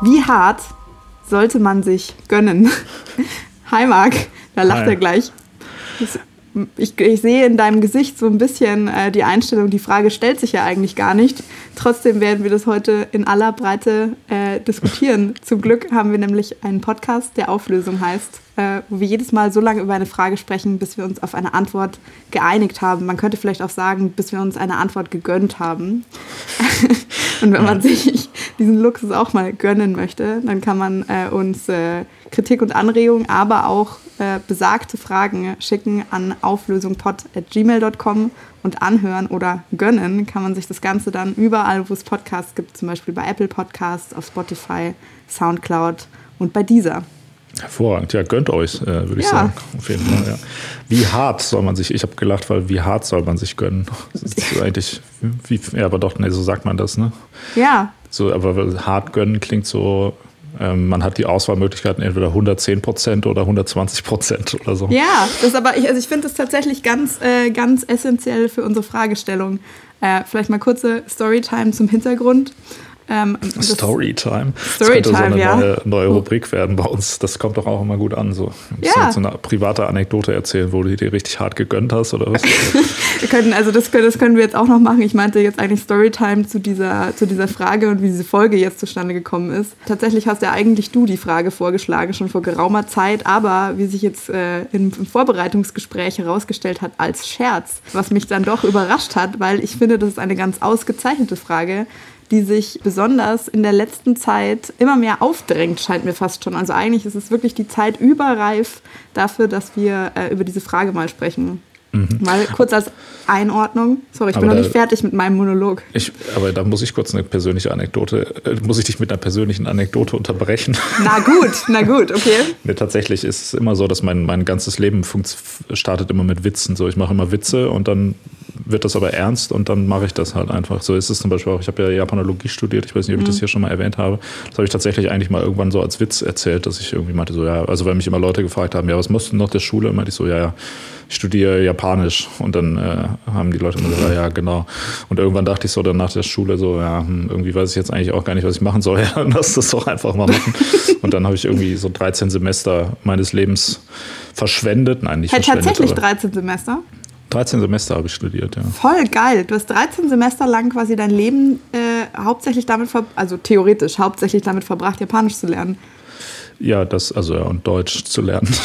Wie hart sollte man sich gönnen? Hi Marc, da lacht Hi. er gleich. Ich, ich sehe in deinem Gesicht so ein bisschen äh, die Einstellung, die Frage stellt sich ja eigentlich gar nicht. Trotzdem werden wir das heute in aller Breite äh, diskutieren. Zum Glück haben wir nämlich einen Podcast, der Auflösung heißt, äh, wo wir jedes Mal so lange über eine Frage sprechen, bis wir uns auf eine Antwort geeinigt haben. Man könnte vielleicht auch sagen, bis wir uns eine Antwort gegönnt haben. Und wenn man sich diesen Luxus auch mal gönnen möchte, dann kann man äh, uns äh, Kritik und Anregungen, aber auch äh, besagte Fragen schicken an auflösungpod.gmail.com und anhören oder gönnen kann man sich das Ganze dann überall, wo es Podcasts gibt, zum Beispiel bei Apple Podcasts, auf Spotify, Soundcloud und bei dieser. Hervorragend, ja, gönnt euch, äh, würde ich Ja. sagen. Auf jeden Fall, ja. Wie hart soll man sich, ich habe gelacht, weil wie hart soll man sich gönnen? Das ist eigentlich, wie, ja, aber doch, nee, so sagt man das, ne? Ja, So, aber hart gönnen klingt so, ähm, man hat die Auswahlmöglichkeiten entweder 110 Prozent oder 120 Prozent oder so. Ja, das aber ich, also ich finde das tatsächlich ganz, äh, ganz essentiell für unsere Fragestellung. Äh, vielleicht mal kurze Storytime zum Hintergrund. Ähm, das- Storytime. Das Storytime, könnte so eine ja. neue, neue Rubrik werden bei uns. Das kommt doch auch immer gut an. So. Ja. so eine private Anekdote erzählen, wo du dir richtig hart gegönnt hast oder was? Wir können, also das, können- das können wir jetzt auch noch machen. Ich meinte jetzt eigentlich Storytime zu dieser, zu dieser Frage und wie diese Folge jetzt zustande gekommen ist. Tatsächlich hast ja eigentlich du die Frage vorgeschlagen, schon vor geraumer Zeit, aber wie sich jetzt äh, im, im Vorbereitungsgespräch herausgestellt hat, als Scherz, was mich dann doch überrascht hat, weil ich finde, das ist eine ganz ausgezeichnete Frage, die sich besonders in der letzten Zeit immer mehr aufdrängt, scheint mir fast schon. Also eigentlich ist es wirklich die Zeit überreif dafür, dass wir äh, über diese Frage mal sprechen. Mal kurz als Einordnung. Sorry, ich bin Aber noch da- nicht fertig mit meinem Monolog. Ich, aber da muss ich kurz eine persönliche Anekdote, äh, muss ich dich mit einer persönlichen Anekdote unterbrechen. Na gut, na gut, okay. Nee, tatsächlich ist es immer so, dass mein, mein ganzes Leben startet immer mit Witzen. So, ich mache immer Witze und dann wird das aber ernst und dann mache ich das halt einfach. So ist es zum Beispiel auch, ich habe ja Japanologie studiert, ich weiß nicht, ob ich das hier schon mal erwähnt habe. Das habe ich tatsächlich eigentlich mal irgendwann so als Witz erzählt, dass ich irgendwie meinte, so ja, also weil mich immer Leute gefragt haben, ja, was musst du noch der Schule? Und meinte ich so, ja, ja, ich studiere Japanisch. Und dann äh, haben die Leute immer gesagt, ja, ja, genau. Und irgendwann dachte ich so dann nach der Schule so, ja, hm, irgendwie weiß ich jetzt eigentlich auch gar nicht, was ich machen soll. Ja, dann lass das doch einfach mal machen. Und dann habe ich irgendwie so 13 Semester meines Lebens verschwendet. Nein, nicht Hey, verschwendet. tatsächlich aber 13 Semester. 13 Semester habe ich studiert, ja. Voll geil. Du hast 13 Semester lang quasi dein Leben äh, hauptsächlich damit, ver also theoretisch hauptsächlich damit verbracht, Japanisch zu lernen. Ja, das, also ja, und Deutsch zu lernen.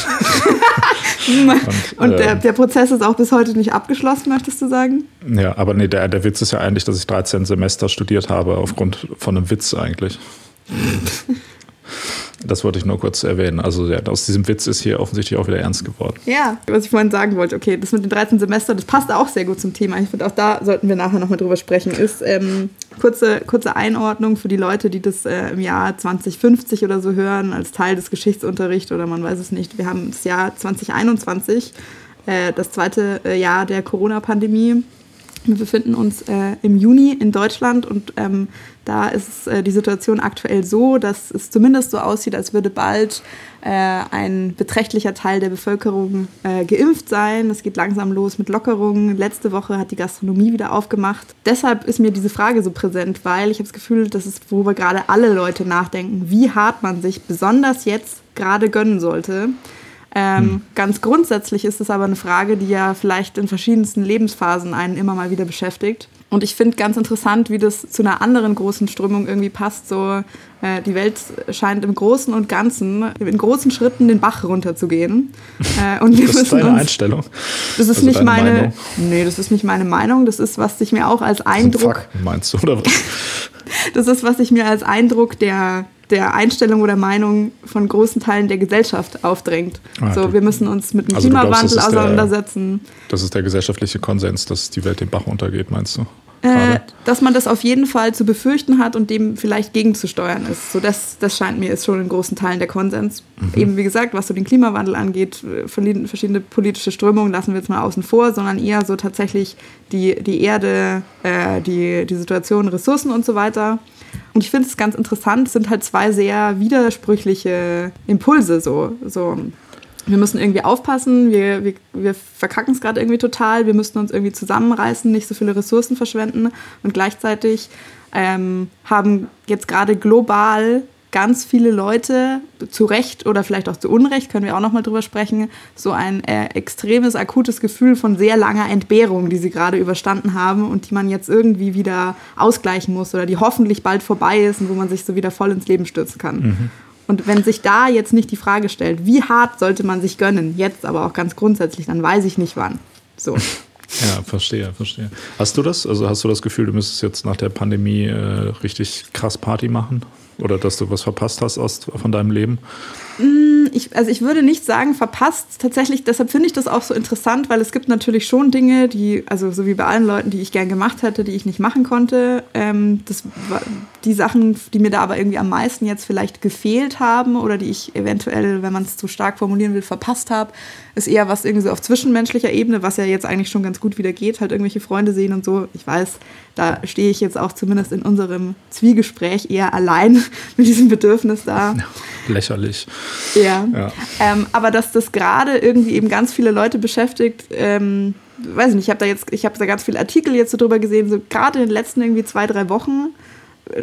Und äh, der, der Prozess ist auch bis heute nicht abgeschlossen, möchtest du sagen? Ja, aber nee, der, der Witz ist ja eigentlich, dass ich 13 Semester studiert habe, aufgrund von einem Witz eigentlich. Das wollte ich nur kurz erwähnen. Also ja, aus diesem Witz ist hier offensichtlich auch wieder ernst geworden. Ja, was ich vorhin sagen wollte, okay, das mit den 13 Semestern, das passt auch sehr gut zum Thema. Ich finde, auch da sollten wir nachher nochmal drüber sprechen. Ist ähm, kurze, kurze Einordnung für die Leute, die das äh, im Jahr 2050 oder so hören, als Teil des Geschichtsunterrichts oder man weiß es nicht. Wir haben das Jahr 2021, äh, das zweite äh, Jahr der Corona-Pandemie. Wir befinden uns äh, im Juni in Deutschland und ähm, da ist äh, die Situation aktuell so, dass es zumindest so aussieht, als würde bald äh, ein beträchtlicher Teil der Bevölkerung äh, geimpft sein. Es geht langsam los mit Lockerungen. Letzte Woche hat die Gastronomie wieder aufgemacht. Deshalb ist mir diese Frage so präsent, weil ich habe das Gefühl, das ist, worüber gerade alle Leute nachdenken, wie hart man sich besonders jetzt gerade gönnen sollte. Ähm, Ganz grundsätzlich ist es aber eine Frage, die ja vielleicht in verschiedensten Lebensphasen einen immer mal wieder beschäftigt. Und ich finde ganz interessant, wie das zu einer anderen großen Strömung irgendwie passt. So, äh, die Welt scheint im Großen und Ganzen in großen Schritten den Bach runterzugehen. Äh, und wir Das ist deine uns, Einstellung. das ist Also nicht meine, Meinung. nee, das ist nicht meine Meinung. Das ist, was sich mir auch als Eindruck Fakten meinst du, oder was? das ist, was sich mir als Eindruck der, der Einstellung oder Meinung von großen Teilen der Gesellschaft aufdrängt. Ah, so, wir müssen uns mit dem Also du glaubst, Klimawandel das ist der- auseinandersetzen. Das ist der gesellschaftliche Konsens, dass die Welt den Bach untergeht, meinst du? Äh, dass man das auf jeden Fall zu befürchten hat und dem vielleicht gegenzusteuern ist. So das, das scheint mir ist schon in großen Teilen der Konsens. Mhm. Eben wie gesagt, was so den Klimawandel angeht, äh, verschiedene politische Strömungen lassen wir jetzt mal außen vor, sondern eher so tatsächlich die, die Erde, äh, die, die Situation, Ressourcen und so weiter. Und ich finde es ganz interessant, es sind halt zwei sehr widersprüchliche Impulse so. so wir müssen irgendwie aufpassen, wir, wir, wir verkacken es gerade irgendwie total, wir müssen uns irgendwie zusammenreißen, nicht so viele Ressourcen verschwenden und gleichzeitig ähm, haben jetzt gerade global ganz viele Leute, zu Recht oder vielleicht auch zu Unrecht, können wir auch nochmal drüber sprechen, so ein äh, extremes, akutes Gefühl von sehr langer Entbehrung, die sie gerade überstanden haben und die man jetzt irgendwie wieder ausgleichen muss oder die hoffentlich bald vorbei ist und wo man sich so wieder voll ins Leben stürzen kann. Mhm. Und wenn sich da jetzt nicht die Frage stellt, wie hart sollte man sich gönnen, jetzt aber auch ganz grundsätzlich, dann weiß ich nicht wann. So. Ja, verstehe, verstehe. Hast du das? Also hast du das Gefühl, du müsstest jetzt nach der Pandemie äh, richtig krass Party machen? Oder dass du was verpasst hast aus, von deinem Leben? Mm, ich, also ich würde nicht sagen verpasst. Tatsächlich, deshalb finde ich das auch so interessant, weil es gibt natürlich schon Dinge, die, also so wie bei allen Leuten, die ich gern gemacht hätte, die ich nicht machen konnte. Ähm, das die Sachen, die mir da aber irgendwie am meisten jetzt vielleicht gefehlt haben oder die ich eventuell, wenn man es zu stark formulieren will, verpasst habe, ist eher was irgendwie so auf zwischenmenschlicher Ebene, was ja jetzt eigentlich schon ganz gut wieder geht, halt irgendwelche Freunde sehen und so. Ich weiß, da stehe ich jetzt auch zumindest in unserem Zwiegespräch eher allein mit diesem Bedürfnis da. Lächerlich. Ja. ja. Ähm, aber dass das gerade irgendwie eben ganz viele Leute beschäftigt, ähm, weiß ich nicht, ich habe da jetzt, ich habe da ganz viele Artikel jetzt so drüber gesehen, so gerade in den letzten irgendwie zwei, drei Wochen.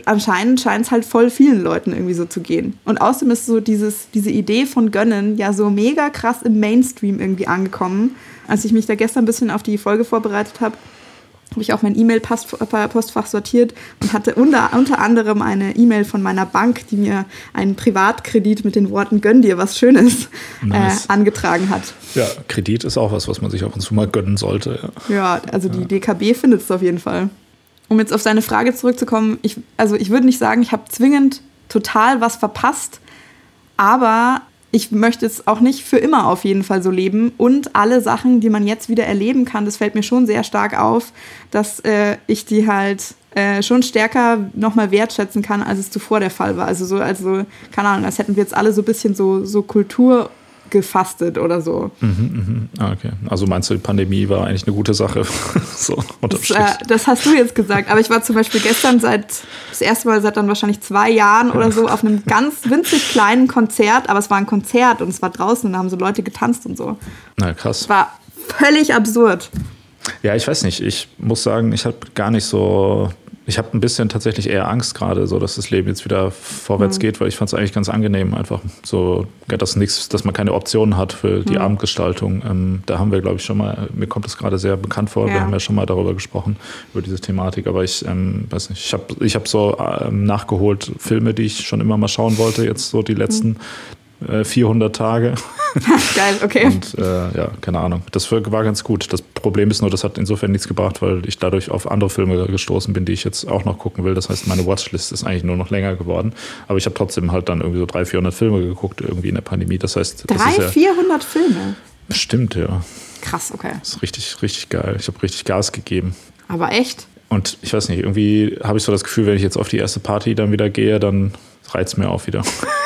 Anscheinend scheint es halt voll vielen Leuten irgendwie so zu gehen. Und außerdem ist so dieses, diese Idee von Gönnen ja so mega krass im Mainstream irgendwie angekommen. Als ich mich da gestern ein bisschen auf die Folge vorbereitet habe, habe ich auch mein E-Mail-Postfach sortiert und hatte unter, unter anderem eine E-Mail von meiner Bank, die mir einen Privatkredit mit den Worten Gönn dir was Schönes äh, nice. äh, angetragen hat. Ja, Kredit ist auch was, was man sich ab und zu mal gönnen sollte. Ja, ja also die DKB findet es auf jeden Fall. Um jetzt auf seine Frage zurückzukommen, ich, also ich würde nicht sagen, ich habe zwingend total was verpasst, aber ich möchte es auch nicht für immer auf jeden Fall so leben. Und alle Sachen, die man jetzt wieder erleben kann, das fällt mir schon sehr stark auf, dass äh, ich die halt äh, schon stärker nochmal wertschätzen kann, als es zuvor der Fall war. Also so, also, keine Ahnung, als hätten wir jetzt alle so ein bisschen so, so Kultur gefastet oder so. Mhm, mh. ah, okay. Also meinst du, die Pandemie war eigentlich eine gute Sache? so, das, äh, das, hast du jetzt gesagt. Aber ich war zum Beispiel gestern seit, das erste Mal seit dann wahrscheinlich zwei Jahren oder so auf einem ganz winzig kleinen Konzert, aber es war ein Konzert und es war draußen und da haben so Leute getanzt und so. Na krass. War völlig absurd. Ja, ich weiß nicht. Ich muss sagen, ich habe gar nicht so ich habe ein bisschen tatsächlich eher Angst gerade, so dass das Leben jetzt wieder vorwärts mhm. geht, weil ich fand es eigentlich ganz angenehm, einfach so, dass nichts, dass man keine Optionen hat für die mhm. Abendgestaltung. Ähm, da haben wir, glaube ich, schon mal, mir kommt das gerade sehr bekannt vor, ja. wir haben ja schon mal darüber gesprochen, über diese Thematik, aber ich ähm, weiß nicht, ich habe ich hab so ähm, nachgeholt Filme, die ich schon immer mal schauen wollte, jetzt so die letzten mhm. 400 äh, Tage. Geil, okay. Und äh, ja, keine Ahnung. Das war ganz gut. Das Problem ist nur, das hat insofern nichts gebracht, weil ich dadurch auf andere Filme gestoßen bin, die ich jetzt auch noch gucken will. Das heißt, meine Watchlist ist eigentlich nur noch länger geworden. Aber ich habe trotzdem halt dann irgendwie so 300, 400 Filme geguckt, irgendwie in der Pandemie. Das heißt, 300, ja, 400 Filme? Stimmt, ja. Krass, okay. Das ist richtig, richtig geil. Ich habe richtig Gas gegeben. Aber echt? Und ich weiß nicht, irgendwie habe ich so das Gefühl, wenn ich jetzt auf die erste Party dann wieder gehe, dann reizt mir auch wieder.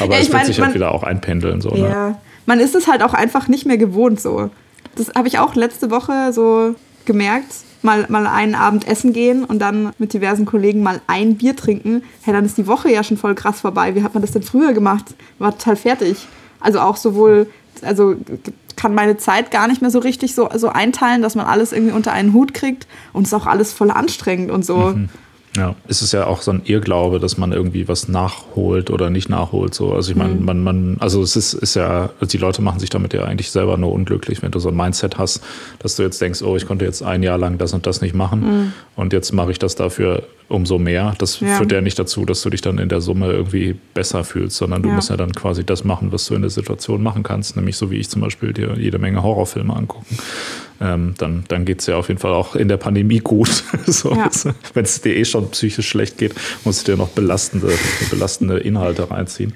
Aber ja, es wird sich halt wieder auch einpendeln. So, ne? ja. Ne? Man ist es halt auch einfach nicht mehr gewohnt so. Das habe ich auch letzte Woche so gemerkt. Mal, mal einen Abend essen gehen und dann mit diversen Kollegen mal ein Bier trinken. Hey, dann ist die Woche ja schon voll krass vorbei. Wie hat man das denn früher gemacht? War total fertig. Also auch sowohl, also kann meine Zeit gar nicht mehr so richtig so, so einteilen, dass man alles irgendwie unter einen Hut kriegt und es ist auch alles voll anstrengend und so. Mhm. Ja, es ist ja auch so ein Irrglaube, dass man irgendwie was nachholt oder nicht nachholt. So. Also ich meine, mhm. man, man, also es ist, ist ja, also die Leute machen sich damit ja eigentlich selber nur unglücklich, wenn du so ein Mindset hast, dass du jetzt denkst, oh, ich konnte jetzt ein Jahr lang das und das nicht machen mhm. und jetzt mache ich das dafür umso mehr. Das ja. führt ja nicht dazu, dass du dich dann in der Summe irgendwie besser fühlst, sondern du ja. musst ja dann quasi das machen, was du in der Situation machen kannst, nämlich so wie ich zum Beispiel dir jede Menge Horrorfilme angucken ähm, dann, dann geht es ja auf jeden Fall auch in der Pandemie gut. so, ja. Wenn es dir eh schon psychisch schlecht geht, musst du dir noch belastende, belastende Inhalte reinziehen.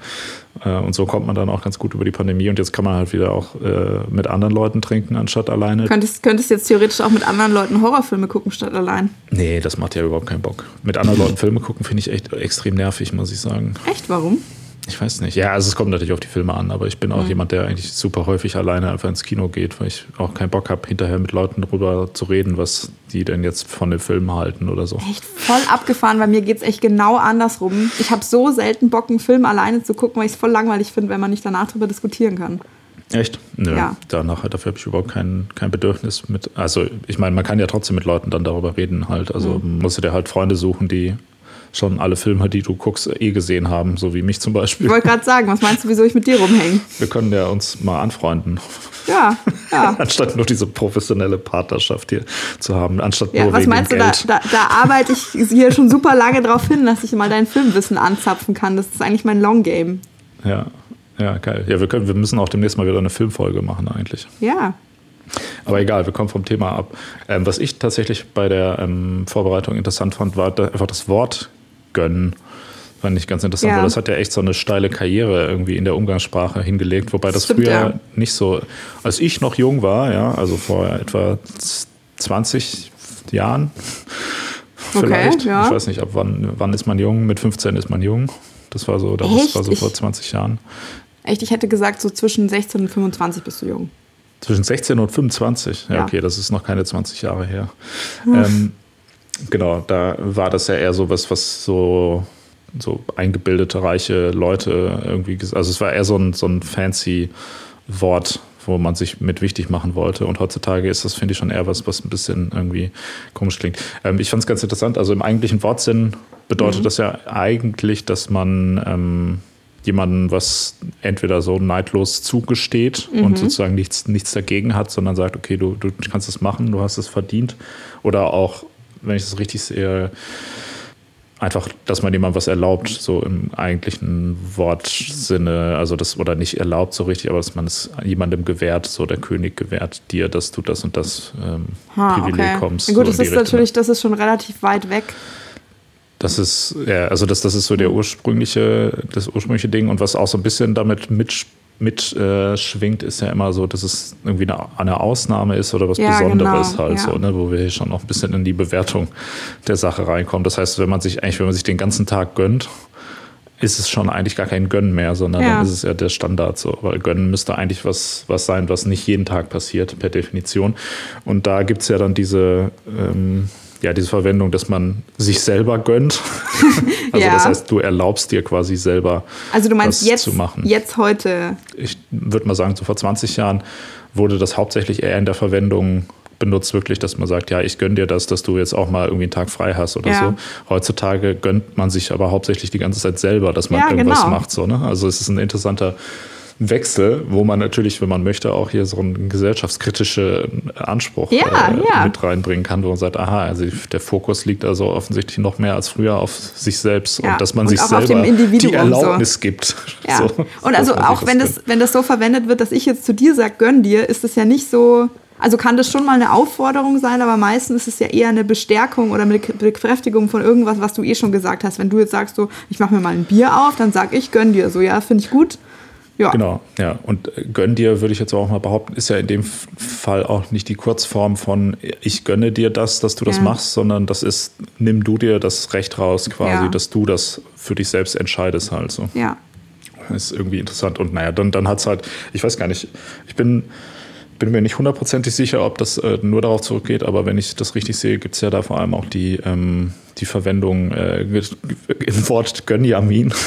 Äh, und so kommt man dann auch ganz gut über die Pandemie. Und jetzt kann man halt wieder auch äh, mit anderen Leuten trinken, anstatt alleine. Könntest, könntest jetzt theoretisch auch mit anderen Leuten Horrorfilme gucken, statt allein. Nee, das macht ja überhaupt keinen Bock. Mit anderen Leuten Filme gucken finde ich echt extrem nervig, muss ich sagen. Echt? Warum? Ich weiß nicht. Ja, also es kommt natürlich auf die Filme an, aber ich bin auch Mhm. jemand, der eigentlich super häufig alleine einfach ins Kino geht, weil ich auch keinen Bock habe, hinterher mit Leuten darüber zu reden, was die denn jetzt von den Filmen halten oder so. Echt voll abgefahren, weil mir geht's echt genau andersrum. Ich habe so selten Bock, einen Film alleine zu gucken, weil ich es voll langweilig finde, wenn man nicht danach drüber diskutieren kann. Echt? Nö, Ja. danach, dafür habe ich überhaupt kein, kein Bedürfnis mit. Also, ich meine, man kann ja trotzdem mit Leuten dann darüber reden halt. Also, Mhm. musst du dir halt Freunde suchen, die schon alle Filme, die du guckst, eh gesehen haben, so wie mich zum Beispiel. Ich wollte gerade sagen, was meinst du, wieso ich mit dir rumhänge? Wir können ja uns mal anfreunden, Ja, ja. anstatt nur diese professionelle Partnerschaft hier zu haben, anstatt Ja, nur was wegen meinst du, da, da, da arbeite ich hier schon super lange drauf hin, dass ich mal dein Filmwissen anzapfen kann. Das ist eigentlich mein Long Game. Ja, ja, geil. Ja, wir, können, wir müssen auch demnächst mal wieder eine Filmfolge machen eigentlich. Ja. Aber egal, wir kommen vom Thema ab. Ähm, was ich tatsächlich bei der ähm, Vorbereitung interessant fand, war da einfach das Wort gönnen. Fand ich ganz interessant, Ja. weil das hat ja echt so eine steile Karriere irgendwie in der Umgangssprache hingelegt, wobei das Stimmt, früher ja. nicht so, als ich noch jung war, ja, also vor etwa 20 Jahren vielleicht. ja. Ich weiß nicht, ab wann, wann ist man jung? Mit 15 ist man jung. Das war so, das Echt? war so vor Ich- 20 Jahren. Echt, ich hätte gesagt, so zwischen 16 und 25 bist du jung. Zwischen 16 und 25. Ja, okay, das ist noch keine 20 Jahre her. Ähm, genau, da war das ja eher so was, was so, so eingebildete, reiche Leute irgendwie, also es war eher so ein, so ein fancy Wort, wo man sich mit wichtig machen wollte. Und heutzutage ist das, finde ich, schon eher was, was ein bisschen irgendwie komisch klingt. Ähm, ich fand es ganz interessant. Also im eigentlichen Wortsinn bedeutet das ja eigentlich, dass man ähm, jemandem was entweder so neidlos zugesteht und sozusagen nichts, nichts dagegen hat, sondern sagt, okay, du, du kannst es machen, du hast es verdient. Oder auch, wenn ich das richtig sehe, einfach, dass man jemandem was erlaubt, so im eigentlichen Wortsinne, also das, oder nicht erlaubt so richtig, aber dass man es jemandem gewährt, so der König gewährt dir, dass du das und das ähm, Ha, Privileg okay. kommst. Ja, gut, so das ist Richtung. natürlich, das ist schon relativ weit weg. Das ist, ja, also das, das ist so der ursprüngliche, das ursprüngliche Ding und was auch so ein bisschen damit mit, mit äh, ist ja immer so, dass es irgendwie eine, eine Ausnahme ist oder was Ja, Besonderes genau, halt ja. so, ne, wo wir hier schon noch ein bisschen in die Bewertung der Sache reinkommen. Das heißt, wenn man sich eigentlich, wenn man sich den ganzen Tag gönnt, ist es schon eigentlich gar kein Gönnen mehr, sondern Ja. dann ist es ja der Standard so. Weil Gönnen müsste eigentlich was, was sein, was nicht jeden Tag passiert, per Definition. Und da gibt es ja dann diese, ähm, ja, diese Verwendung, dass man sich selber gönnt. also Ja. das heißt, du erlaubst dir quasi selber Also du meinst was jetzt, zu machen. jetzt heute. Ich würde mal sagen, so vor 20 Jahren wurde das hauptsächlich eher in der Verwendung benutzt, wirklich, dass man sagt, ja, ich gönn dir das, dass du jetzt auch mal irgendwie einen Tag frei hast oder Ja. so. Heutzutage gönnt man sich aber hauptsächlich die ganze Zeit selber, dass man Ja, irgendwas genau. macht. So, ne? Also es ist ein interessanter Wechsel, wo man natürlich, wenn man möchte, auch hier so einen gesellschaftskritischen Anspruch Ja, äh, ja. mit reinbringen kann, wo man sagt, aha, also der Fokus liegt also offensichtlich noch mehr als früher auf sich selbst Ja, und dass man und sich selber die so. Erlaubnis gibt. Ja. So, und also auch wenn das, wenn das so verwendet wird, dass ich jetzt zu dir sage, gönn dir, ist das ja nicht so. Also kann das schon mal eine Aufforderung sein, aber meistens ist es ja eher eine Bestärkung oder eine Bekräftigung von irgendwas, was du eh schon gesagt hast. Wenn du jetzt sagst, so, ich mache mir mal ein Bier auf, dann sag ich, gönn dir. So, ja, finde ich gut. Ja. Genau, ja. Und äh, gönn dir, würde ich jetzt auch mal behaupten, ist ja in dem Fall auch nicht die Kurzform von ich gönne dir das, dass du das Ja. machst, sondern das ist, nimm du dir das Recht raus, quasi, Ja. dass du das für dich selbst entscheidest halt so. Ja. Das ist irgendwie interessant. Und naja, dann, dann hat es halt, ich weiß gar nicht, ich bin, bin mir nicht hundertprozentig sicher, ob das äh, nur darauf zurückgeht, aber wenn ich das richtig sehe, gibt es ja da vor allem auch die, ähm, die Verwendung äh, im Wort Gönjamin.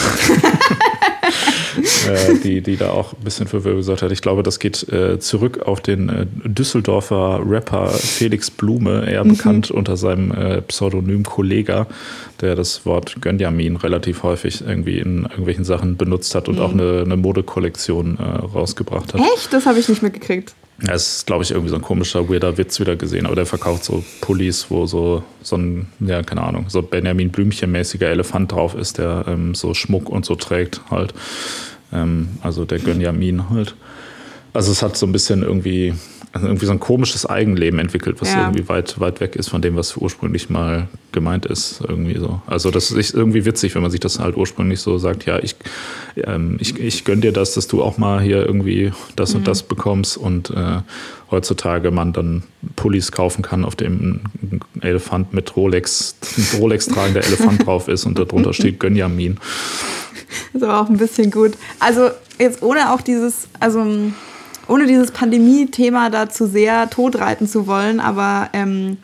äh, die, die da auch ein bisschen für Wirbel gesorgt hat. Ich glaube, das geht äh, zurück auf den äh, Düsseldorfer Rapper Felix Blume, eher bekannt unter seinem äh, Pseudonym Kollega, der das Wort Gönjamin relativ häufig irgendwie in irgendwelchen Sachen benutzt hat und auch eine, eine Modekollektion äh, rausgebracht hat. Echt? Das habe ich nicht mitgekriegt. Ja, es ist, glaube ich, irgendwie so ein komischer, weirder Witz wieder gesehen, aber der verkauft so Pullis, wo so, so ein, ja, keine Ahnung, so Benjamin Blümchen-mäßiger Elefant drauf ist, der ähm, so Schmuck und so trägt halt. Ähm, also der Gönjamin halt. Also es hat so ein bisschen irgendwie, also irgendwie so ein komisches Eigenleben entwickelt, was Ja. irgendwie weit, weit weg ist von dem, was ursprünglich mal gemeint ist. Irgendwie so. Also das ist irgendwie witzig, wenn man sich das halt ursprünglich so sagt, ja, ich, ähm, ich, ich gönn dir das, dass du auch mal hier irgendwie das und das bekommst und äh, heutzutage man dann Pullis kaufen kann, auf dem ein Elefant mit Rolex, ein Rolex tragender Elefant drauf ist und darunter steht Gönjamin. Das ist aber auch ein bisschen gut. Also jetzt ohne auch dieses, also ohne dieses Pandemie-Thema da zu sehr totreiten zu wollen, aber ähm,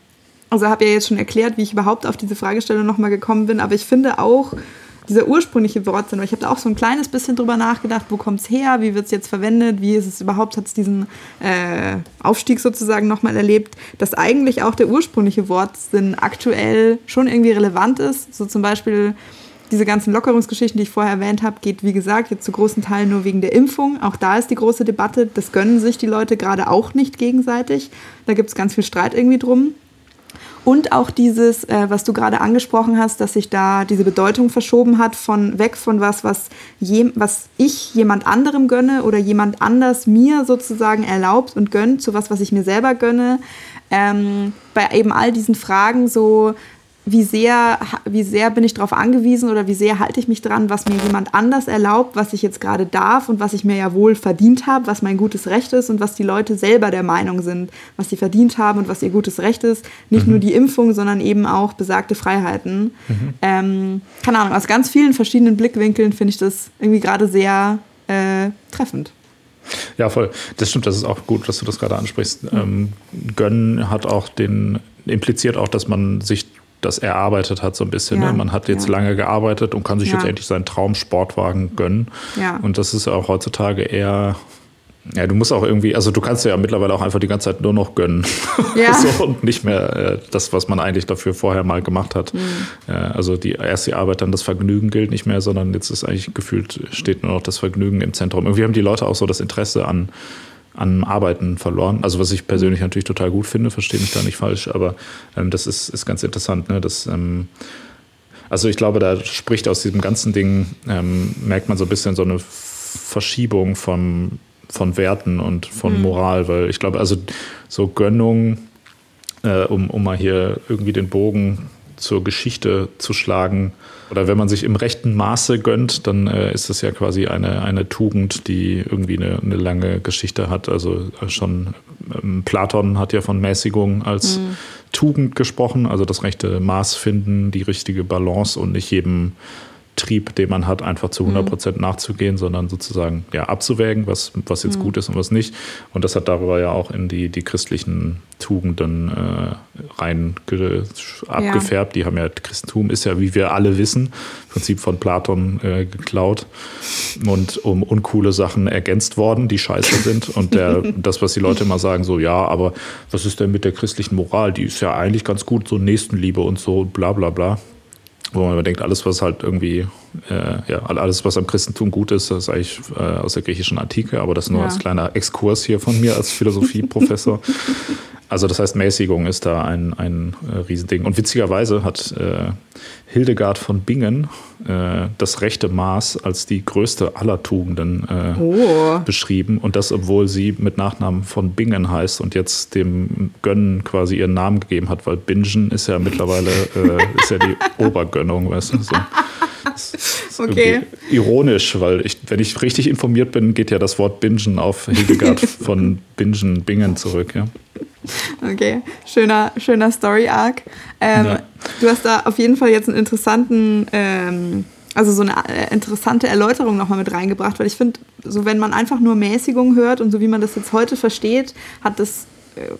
also habe ja jetzt schon erklärt, wie ich überhaupt auf diese Fragestellung nochmal gekommen bin, aber ich finde auch, dieser ursprüngliche Wortsinn, weil ich habe da auch so ein kleines bisschen drüber nachgedacht, wo kommt es her, wie wird es jetzt verwendet, wie ist es überhaupt, hat es diesen äh, Aufstieg sozusagen nochmal erlebt, dass eigentlich auch der ursprüngliche Wortsinn aktuell schon irgendwie relevant ist. So zum Beispiel diese ganzen Lockerungsgeschichten, die ich vorher erwähnt habe, geht wie gesagt jetzt zu großen Teilen nur wegen der Impfung. Auch da ist die große Debatte. Das gönnen sich die Leute gerade auch nicht gegenseitig. Da gibt es ganz viel Streit irgendwie drum. Und auch dieses, äh, was du gerade angesprochen hast, dass sich da diese Bedeutung verschoben hat von weg von was, was, je, was ich jemand anderem gönne oder jemand anders mir sozusagen erlaubt und gönnt, zu was, was ich mir selber gönne. Ähm, bei eben all diesen Fragen so, wie sehr, wie sehr bin ich darauf angewiesen oder wie sehr halte ich mich dran, was mir jemand anders erlaubt, was ich jetzt gerade darf und was ich mir ja wohl verdient habe, was mein gutes Recht ist und was die Leute selber der Meinung sind, was sie verdient haben und was ihr gutes Recht ist. Nicht mhm. nur die Impfung, sondern eben auch besagte Freiheiten. Mhm. Ähm, keine Ahnung, aus ganz vielen verschiedenen Blickwinkeln finde ich das irgendwie gerade sehr äh, treffend. Ja, voll. Das stimmt, das ist auch gut, dass du das gerade ansprichst. Mhm. Ähm, Gönnen hat auch den, impliziert auch, dass man sich das erarbeitet hat, so ein bisschen. Ja, ne? Man hat jetzt ja. lange gearbeitet und kann sich ja. jetzt endlich seinen Traumsportwagen gönnen. Und das ist auch heutzutage eher. Ja, du musst auch irgendwie, also du kannst ja mittlerweile auch einfach die ganze Zeit nur noch gönnen. Ja. so, und nicht mehr äh, das, was man eigentlich dafür vorher mal gemacht hat. Mhm. Äh, also die erst die Arbeit, dann das Vergnügen gilt nicht mehr, sondern jetzt ist eigentlich gefühlt, steht nur noch das Vergnügen im Zentrum. Irgendwie haben die Leute auch so das Interesse an an Arbeiten verloren. Also was ich persönlich natürlich total gut finde, verstehe mich da nicht falsch, aber ähm, das ist, ist ganz interessant. Ne? Das, ähm, also ich glaube, da spricht aus diesem ganzen Ding, ähm, merkt man so ein bisschen so eine Verschiebung von, von Werten und von mhm. Moral, weil ich glaube, also so Gönnung, äh, um, um mal hier irgendwie den Bogen zur Geschichte zu schlagen, oder wenn man sich im rechten Maße gönnt, dann äh, ist es ja quasi eine, eine Tugend, die irgendwie eine, eine lange Geschichte hat. Also äh, schon ähm, Platon hat ja von Mäßigung als mhm. Tugend gesprochen, also das rechte Maß finden, die richtige Balance und nicht jedem Trieb, den man hat, einfach zu 100 mhm. Prozent nachzugehen, sondern sozusagen ja, abzuwägen, was, was jetzt mhm. gut ist und was nicht. Und das hat darüber ja auch in die, die christlichen Tugenden äh, rein abgefärbt. Ja. Die haben ja, Christentum ist ja, wie wir alle wissen, im Prinzip von Platon äh, geklaut und um uncoole Sachen ergänzt worden, die scheiße sind. Und der, das, was die Leute immer sagen, so, ja, aber was ist denn mit der christlichen Moral? Die ist ja eigentlich ganz gut, so Nächstenliebe und so, bla bla bla wo man denkt, alles, was halt irgendwie, äh, ja, alles, was am Christentum gut ist, das ist eigentlich äh, aus der griechischen Antike, aber das nur ja. als kleiner Exkurs hier von mir als Philosophieprofessor. Also das heißt, Mäßigung ist da ein, ein äh, Riesending. Und witzigerweise hat äh, Hildegard von Bingen äh, das rechte Maß als die größte aller Tugenden äh, oh. beschrieben. Und das, obwohl sie mit Nachnamen von Bingen heißt und jetzt dem Gönnen quasi ihren Namen gegeben hat, weil Bingen ist ja mittlerweile ist ja die Obergönnung, weißt du? So. okay. Ironisch, weil ich, wenn ich richtig informiert bin, geht ja das Wort Bingen auf Hildegard von Bingen, Bingen zurück, ja. Okay, schöner, schöner Story-Arc. Ähm, ja. Du hast da auf jeden Fall jetzt einen interessanten, ähm, also so eine äh, interessante Erläuterung nochmal mit reingebracht, weil ich finde, so wenn man einfach nur Mäßigung hört und so wie man das jetzt heute versteht, hat das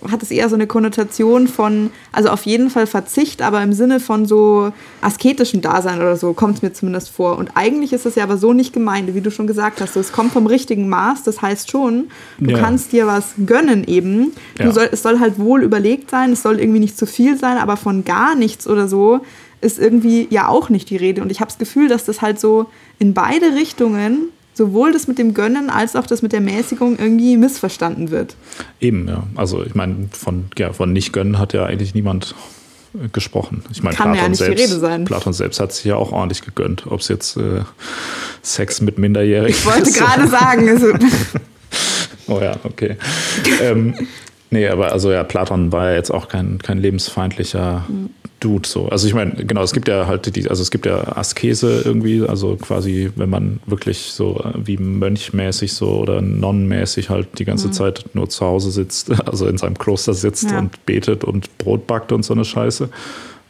hat es eher so eine Konnotation von, also auf jeden Fall Verzicht, aber im Sinne von so asketischen Dasein oder so, kommt es mir zumindest vor. Und eigentlich ist es ja aber so nicht gemeint, wie du schon gesagt hast. So, es kommt vom richtigen Maß, das heißt schon, du ja. kannst dir was gönnen eben. Ja. Soll, es soll halt wohl überlegt sein, es soll irgendwie nicht zu viel sein, aber von gar nichts oder so ist irgendwie ja auch nicht die Rede. Und ich habe das Gefühl, dass das halt so in beide Richtungen sowohl das mit dem Gönnen als auch das mit der Mäßigung irgendwie missverstanden wird. Eben, ja. Also ich meine, von, ja, von Nicht-Gönnen hat ja eigentlich niemand äh, gesprochen. Ich meine, Platon, ja selbst, Platon selbst hat sich ja auch ordentlich gegönnt. Ob es jetzt äh, Sex mit Minderjährigen Ich wollte gerade sagen. Also oh ja, okay. ähm, nee, aber also ja, Platon war ja jetzt auch kein, kein lebensfeindlicher mhm. Dude so. Also ich meine, genau, es gibt ja halt die, also es gibt ja Askese irgendwie, also quasi, wenn man wirklich so äh, wie mönchmäßig so oder nonnenmäßig halt die ganze mhm. Zeit nur zu Hause sitzt, also in seinem Kloster sitzt ja. und betet und Brot backt und so eine Scheiße.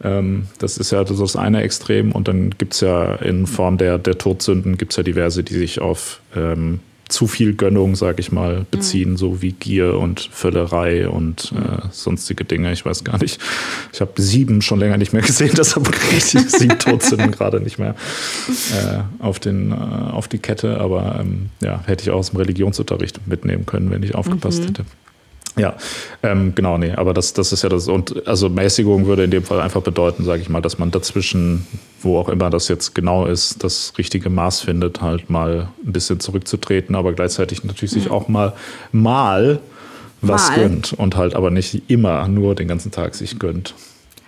Ähm, das ist ja so das eine Extrem und dann gibt es ja in Form der, der Todsünden gibt es ja diverse, die sich auf ähm, zu viel Gönnung, sag ich mal, beziehen, mhm. so wie Gier und Völlerei und äh, sonstige Dinge. Ich weiß gar nicht. Ich habe sieben schon länger nicht mehr gesehen, deshalb kriege ich sieben Todsünden gerade nicht mehr äh, auf, den, äh, auf die Kette. Aber ähm, ja, hätte ich auch aus dem Religionsunterricht mitnehmen können, wenn ich aufgepasst mhm. hätte. Ja, ähm, genau, nee, aber das, das ist ja das. Und also Mäßigung würde in dem Fall einfach bedeuten, sage ich mal, dass man dazwischen, wo auch immer das jetzt genau ist, das richtige Maß findet, halt mal ein bisschen zurückzutreten, aber gleichzeitig natürlich mhm. sich auch mal mal was mal. gönnt und halt aber nicht immer nur den ganzen Tag sich gönnt.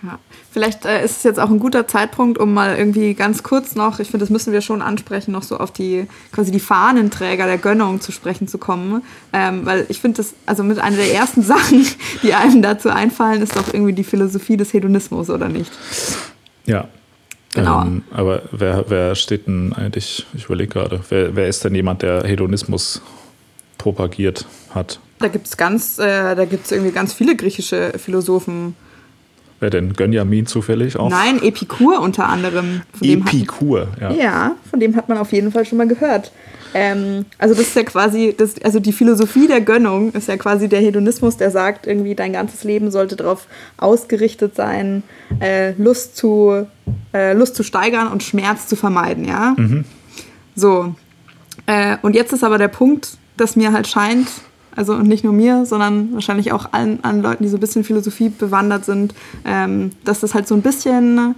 Ja. Vielleicht äh, ist es jetzt auch ein guter Zeitpunkt, um mal irgendwie ganz kurz noch, ich finde, das müssen wir schon ansprechen, noch so auf die quasi die Fahnenträger der Gönnung zu sprechen zu kommen. Ähm, weil ich finde das, also mit einer der ersten Sachen, die einem dazu einfallen, ist doch irgendwie die Philosophie des Hedonismus, oder nicht? Ja. Genau. Ähm, aber wer, wer steht denn eigentlich, ich überlege gerade, wer, wer ist denn jemand, der Hedonismus propagiert hat? Da gibt es ganz, äh, da gibt es irgendwie ganz viele griechische Philosophen. Wer denn? Gönjamin zufällig auch? Nein, Epikur unter anderem. Von Epikur, ja. Ja, von dem hat man auf jeden Fall schon mal gehört. Ähm, also das ist ja quasi, das, also die Philosophie der Gönnung ist ja quasi der Hedonismus, der sagt, irgendwie dein ganzes Leben sollte darauf ausgerichtet sein, äh, Lust, zu, äh, Lust zu steigern und Schmerz zu vermeiden, ja. Mhm. So. Äh, und jetzt ist aber der Punkt, dass mir halt scheint, also und nicht nur mir, sondern wahrscheinlich auch allen, allen Leuten, die so ein bisschen Philosophie bewandert sind, ähm, dass das halt so ein bisschen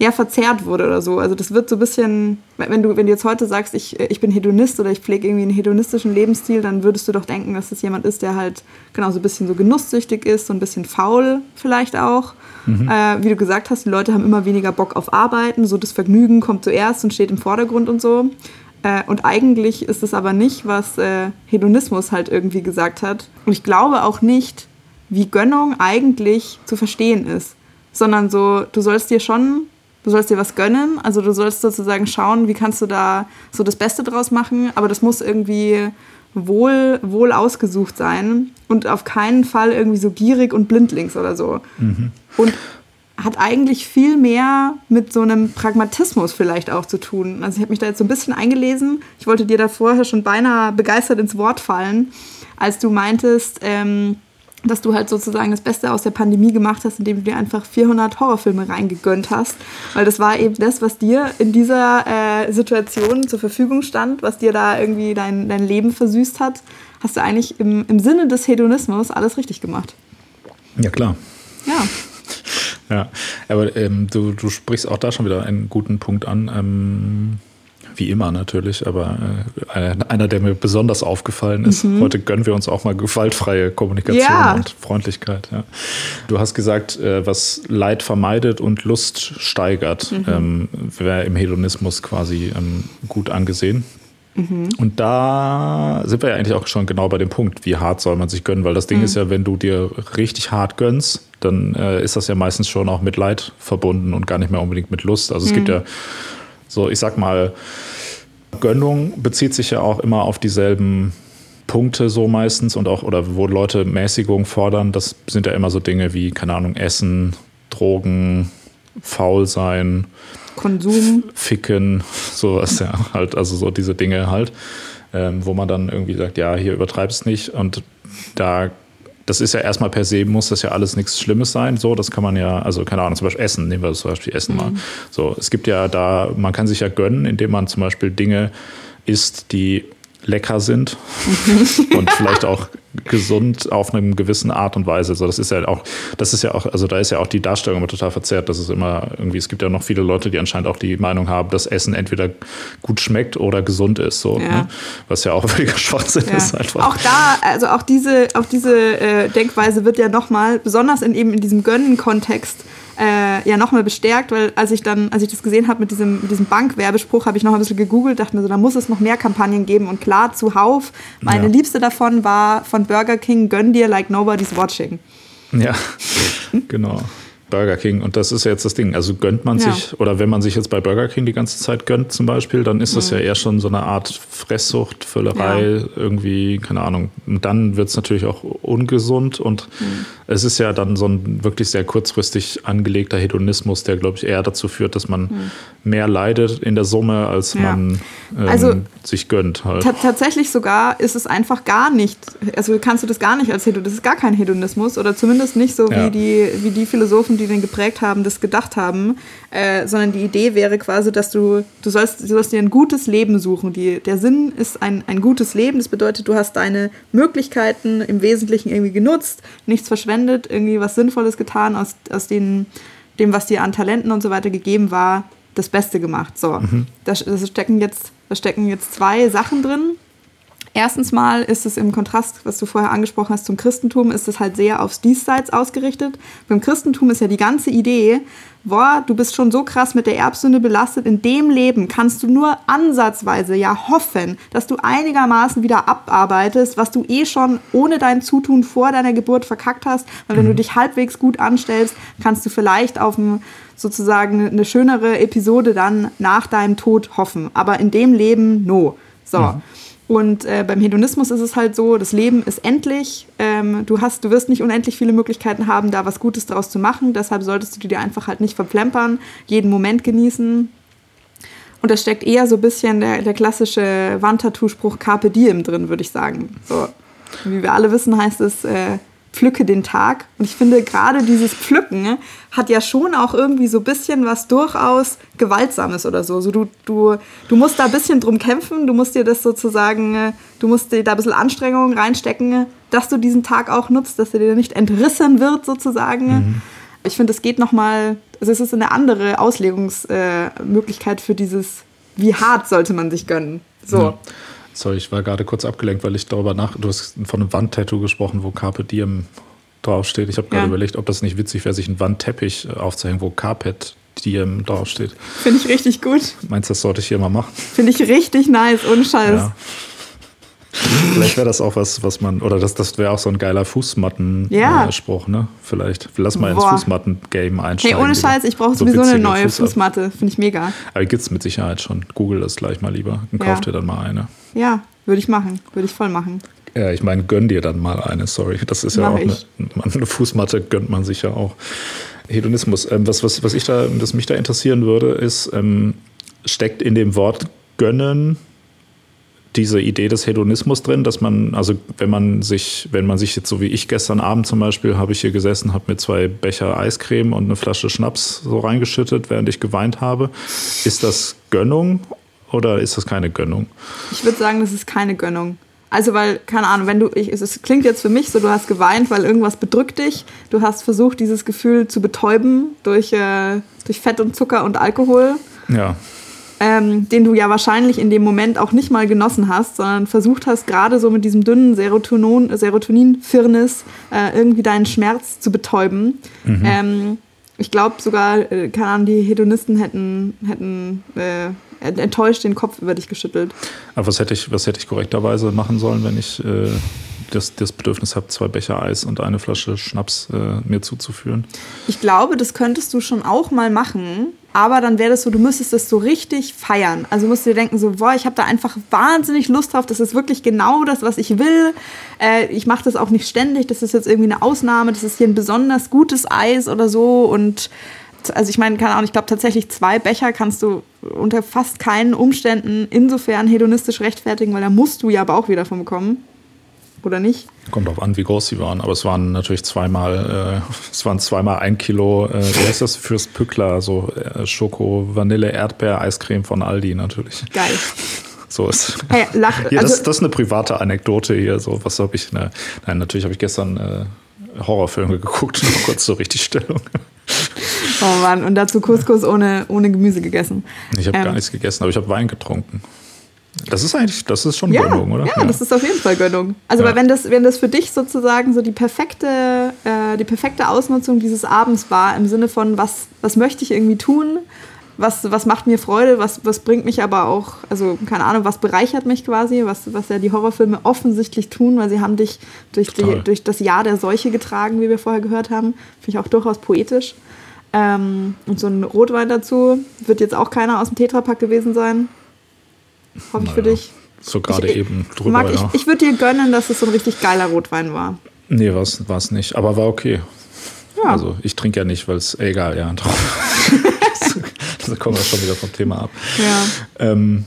ja, verzerrt wurde oder so. Also das wird so ein bisschen, wenn du, wenn du jetzt heute sagst, ich, ich bin Hedonist oder ich pflege irgendwie einen hedonistischen Lebensstil, dann würdest du doch denken, dass das jemand ist, der halt genau so ein bisschen so genusssüchtig ist, so ein bisschen faul vielleicht auch. Mhm. Äh, wie du gesagt hast, die Leute haben immer weniger Bock auf Arbeiten, so das Vergnügen kommt zuerst und steht im Vordergrund und so. Äh, und eigentlich ist es aber nicht, was äh, Hedonismus halt irgendwie gesagt hat. Und ich glaube auch nicht, wie Gönnung eigentlich zu verstehen ist. Sondern so, du sollst dir schon, du sollst dir was gönnen. Also du sollst sozusagen schauen, wie kannst du da so das Beste draus machen. Aber das muss irgendwie wohl, wohl ausgesucht sein und auf keinen Fall irgendwie so gierig und blindlings oder so. Mhm. Und hat eigentlich viel mehr mit so einem Pragmatismus vielleicht auch zu tun. Also ich habe mich da jetzt so ein bisschen eingelesen. Ich wollte dir da vorher schon beinahe begeistert ins Wort fallen, als du meintest, ähm, dass du halt sozusagen das Beste aus der Pandemie gemacht hast, indem du dir einfach 400 Horrorfilme reingegönnt hast. Weil das war eben das, was dir in dieser äh, Situation zur Verfügung stand, was dir da irgendwie dein, dein Leben versüßt hat. Hast du eigentlich im, im Sinne des Hedonismus alles richtig gemacht. Ja, klar. Ja. Ja, aber ähm, du, du sprichst auch da schon wieder einen guten Punkt an. Ähm, wie immer natürlich, aber äh, einer, der mir besonders aufgefallen ist. Mhm. Heute gönnen wir uns auch mal gewaltfreie Kommunikation ja. und Freundlichkeit. Ja. Du hast gesagt, äh, was Leid vermeidet und Lust steigert, mhm. ähm, wäre im Hedonismus quasi ähm, gut angesehen. Mhm. Und da sind wir ja eigentlich auch schon genau bei dem Punkt, wie hart soll man sich gönnen, weil das Ding mhm. ist ja, wenn du dir richtig hart gönnst, dann äh, ist das ja meistens schon auch mit Leid verbunden und gar nicht mehr unbedingt mit Lust. Also es mhm. gibt ja so, ich sag mal, Gönnung bezieht sich ja auch immer auf dieselben Punkte so meistens und auch, oder wo Leute Mäßigung fordern, das sind ja immer so Dinge wie, keine Ahnung, Essen, Drogen, faul sein, Konsum, Ficken, sowas, ja, halt, also so diese Dinge halt, ähm, wo man dann irgendwie sagt, ja, hier übertreibst nicht und da das ist ja erstmal per se, muss das ja alles nichts Schlimmes sein. So, das kann man ja, also keine Ahnung, zum Beispiel Essen, nehmen wir zum Beispiel Essen mhm. mal. So, es gibt ja da, man kann sich ja gönnen, indem man zum Beispiel Dinge isst, die lecker sind und vielleicht auch gesund auf eine gewisse Art und Weise. Also das ist ja auch, das ist ja auch, also da ist ja auch die Darstellung immer total verzerrt. Das ist immer irgendwie, es gibt ja noch viele Leute, die anscheinend auch die Meinung haben, dass Essen entweder gut schmeckt oder gesund ist. So, ja. Ne? Was ja auch völliger Schwachsinn ja. ist einfach. Auch da, also auch diese, auch diese äh, Denkweise wird ja nochmal, besonders in eben in diesem Gönnen-Kontext, äh, ja nochmal bestärkt, weil als ich dann, als ich das gesehen habe mit diesem, mit diesem Bankwerbespruch, habe ich noch ein bisschen gegoogelt, dachte mir so, da muss es noch mehr Kampagnen geben. Und klar, zuhauf, meine ja. liebste davon war von Burger King, gönn dir like nobody's watching. Ja, genau. Burger King. Und das ist ja jetzt das Ding. Also gönnt man Ja. sich, oder wenn man sich jetzt bei Burger King die ganze Zeit gönnt zum Beispiel, dann ist das ja eher schon so eine Art Fresssucht, Völlerei, Mhm. Ja. irgendwie, keine Ahnung. Und dann wird es natürlich auch ungesund und Mhm. es ist ja dann so ein wirklich sehr kurzfristig angelegter Hedonismus, der, glaube ich, eher dazu führt, dass man mehr leidet in der Summe, als Mhm. Ja. man ähm, Also- sich gönnt halt. Ta tatsächlich sogar ist es einfach gar nicht, also kannst du das gar nicht als Hedonismus, das ist gar kein Hedonismus oder zumindest nicht so, Ja. wie, die, wie die Philosophen, die den geprägt haben, das gedacht haben, äh, sondern die Idee wäre quasi, dass du, du sollst, du sollst dir ein gutes Leben suchen. Die, der Sinn ist ein, ein gutes Leben, das bedeutet, du hast deine Möglichkeiten im Wesentlichen irgendwie genutzt, nichts verschwendet, irgendwie was Sinnvolles getan, aus, aus den, dem, was dir an Talenten und so weiter gegeben war, das Beste gemacht. So, da, da stecken jetzt, da stecken jetzt zwei Sachen drin. Erstens mal ist es im Kontrast, was du vorher angesprochen hast, zum Christentum, ist es halt sehr aufs Diesseits ausgerichtet. Beim Christentum ist ja die ganze Idee, boah, du bist schon so krass mit der Erbsünde belastet, in dem Leben kannst du nur ansatzweise ja hoffen, dass du einigermaßen wieder abarbeitest, was du eh schon ohne dein Zutun vor deiner Geburt verkackt hast. Weil wenn du dich halbwegs gut anstellst, kannst du vielleicht auf ein, sozusagen eine schönere Episode dann nach deinem Tod hoffen. Aber in dem Leben, no. So. Und äh, beim Hedonismus ist es halt so, das Leben ist endlich. Ähm, du, hast, du wirst nicht unendlich viele Möglichkeiten haben, da was Gutes daraus zu machen. Deshalb solltest du dir einfach halt nicht verplempern, jeden Moment genießen. Und da steckt eher so ein bisschen der, der klassische Wandtattoo-Spruch Carpe Diem drin, würde ich sagen. So, wie wir alle wissen, heißt es äh, Pflücke den Tag. Und ich finde, gerade dieses Pflücken hat ja schon auch irgendwie so ein bisschen was durchaus Gewaltsames oder so. so du, du, du musst da ein bisschen drum kämpfen, du musst dir das sozusagen, äh, du musst dir da ein bisschen Anstrengung reinstecken, dass du diesen Tag auch nutzt, dass er dir nicht entrissen wird sozusagen. Ich finde, es geht nochmal, also es ist eine andere Auslegungsmöglichkeit äh, Möglichkeit für dieses, wie hart sollte man sich gönnen. So. Ja. Sorry, ich war gerade kurz abgelenkt, weil ich darüber nach. Du hast von einem Wandtattoo gesprochen, wo Carpe Diem draufsteht. Ich habe gerade Ja. überlegt, ob das nicht witzig wäre, sich einen Wandteppich äh, aufzuhängen, wo Carpet Diem draufsteht. Finde ich richtig gut. Meinst du, das sollte ich hier mal machen? Finde ich richtig nice, ohne Scheiß. Ja. Vielleicht wäre das auch was, was man, oder das, das wäre auch so ein geiler Fußmatten-Spruch, Ja. ne? Vielleicht. Lass mal ins Boah. Fußmatten-Game Hey, einsteigen. ohne lieber. Scheiß, ich brauche So sowieso eine neue Fußab- Fußmatte. Finde ich mega. Aber gibt es mit Sicherheit schon. Google das gleich mal lieber und Ja. kauf dir dann mal eine. Ja, würde ich machen. Würde ich voll machen. Ja, ich meine, gönn dir dann mal eine, sorry. Das ist ja Mach auch eine, eine Fußmatte, gönnt man sich ja auch. Hedonismus. Ähm, was, was, was ich da, das mich da interessieren würde, ist, ähm, steckt in dem Wort gönnen diese Idee des Hedonismus drin, dass man, also wenn man sich, wenn man sich jetzt so wie ich gestern Abend zum Beispiel, habe ich hier gesessen, habe mir zwei Becher Eiscreme und eine Flasche Schnaps so reingeschüttet, während ich geweint habe. Ist das Gönnung oder ist das keine Gönnung? Ich würde sagen, das ist keine Gönnung. Also, weil, keine Ahnung, wenn du, ich, es, klingt jetzt für mich so, du hast geweint, weil irgendwas bedrückt dich. Du hast versucht, dieses Gefühl zu betäuben durch, äh, durch Fett und Zucker und Alkohol, Ja, ähm, den du ja wahrscheinlich in dem Moment auch nicht mal genossen hast, sondern versucht hast, gerade so mit diesem dünnen Serotonin, Serotonin-Firnis äh, irgendwie deinen Schmerz zu betäuben. Ähm, ich glaube sogar, äh, keine Ahnung, die Hedonisten hätten, hätten äh, enttäuscht den Kopf über dich geschüttelt. Aber was hätte ich, was hätte ich korrekterweise machen sollen, wenn ich äh, das, das Bedürfnis habe, zwei Becher Eis und eine Flasche Schnaps äh, mir zuzuführen? Ich glaube, das könntest du schon auch mal machen, aber dann wäre das so, du müsstest das so richtig feiern. Also musst du dir denken, so, boah, ich habe da einfach wahnsinnig Lust drauf, das ist wirklich genau das, was ich will. Äh, ich mache das auch nicht ständig, das ist jetzt irgendwie eine Ausnahme, das ist hier ein besonders gutes Eis oder so und also ich meine, keine Ahnung, ich glaube tatsächlich zwei Becher kannst du unter fast keinen Umständen insofern hedonistisch rechtfertigen, weil da musst du ja Bauch wieder davon bekommen. Oder nicht? Kommt drauf an, wie groß sie waren, aber es waren natürlich zweimal, äh, es waren zweimal ein Kilo, äh, wie heißt das, fürs Pückler, so äh, Schoko, Vanille, Erdbeer, Eiscreme von Aldi natürlich. Geil. So ist. Hey, lach, Ja, das, also, das ist eine private Anekdote hier. So, was habe ich? Ne, nein, natürlich habe ich gestern äh, Horrorfilme geguckt, noch kurz zur Richtigstellung. oh Mann, und dazu Couscous ohne, ohne Gemüse gegessen. Ich habe Ähm, gar nichts gegessen, aber ich habe Wein getrunken. Das ist eigentlich, das ist schon Ja, Gönnung, oder? ja, das ist auf jeden Fall Gönnung. Also, Ja. weil wenn das, wenn das für dich sozusagen so die perfekte, äh, die perfekte Ausnutzung dieses Abends war, im Sinne von, was, was möchte ich irgendwie tun, was, was macht mir Freude, was, was bringt mich aber auch, also keine Ahnung, was bereichert mich quasi, was, was ja die Horrorfilme offensichtlich tun, weil sie haben dich durch, die, durch das Jahr der Seuche getragen, wie wir vorher gehört haben. Finde ich auch durchaus poetisch. Ähm, und so ein Rotwein dazu wird jetzt auch keiner aus dem Tetrapack gewesen sein. Hoffe ich für dich. So gerade eben drüber. Mag, ja. Ich, ich würde dir gönnen, dass es so ein richtig geiler Rotwein war. Nee, war es nicht, aber war okay. Ja. Also ich trinke ja nicht, weil es egal, ja. da kommen wir schon wieder vom Thema ab. Ja. Ähm,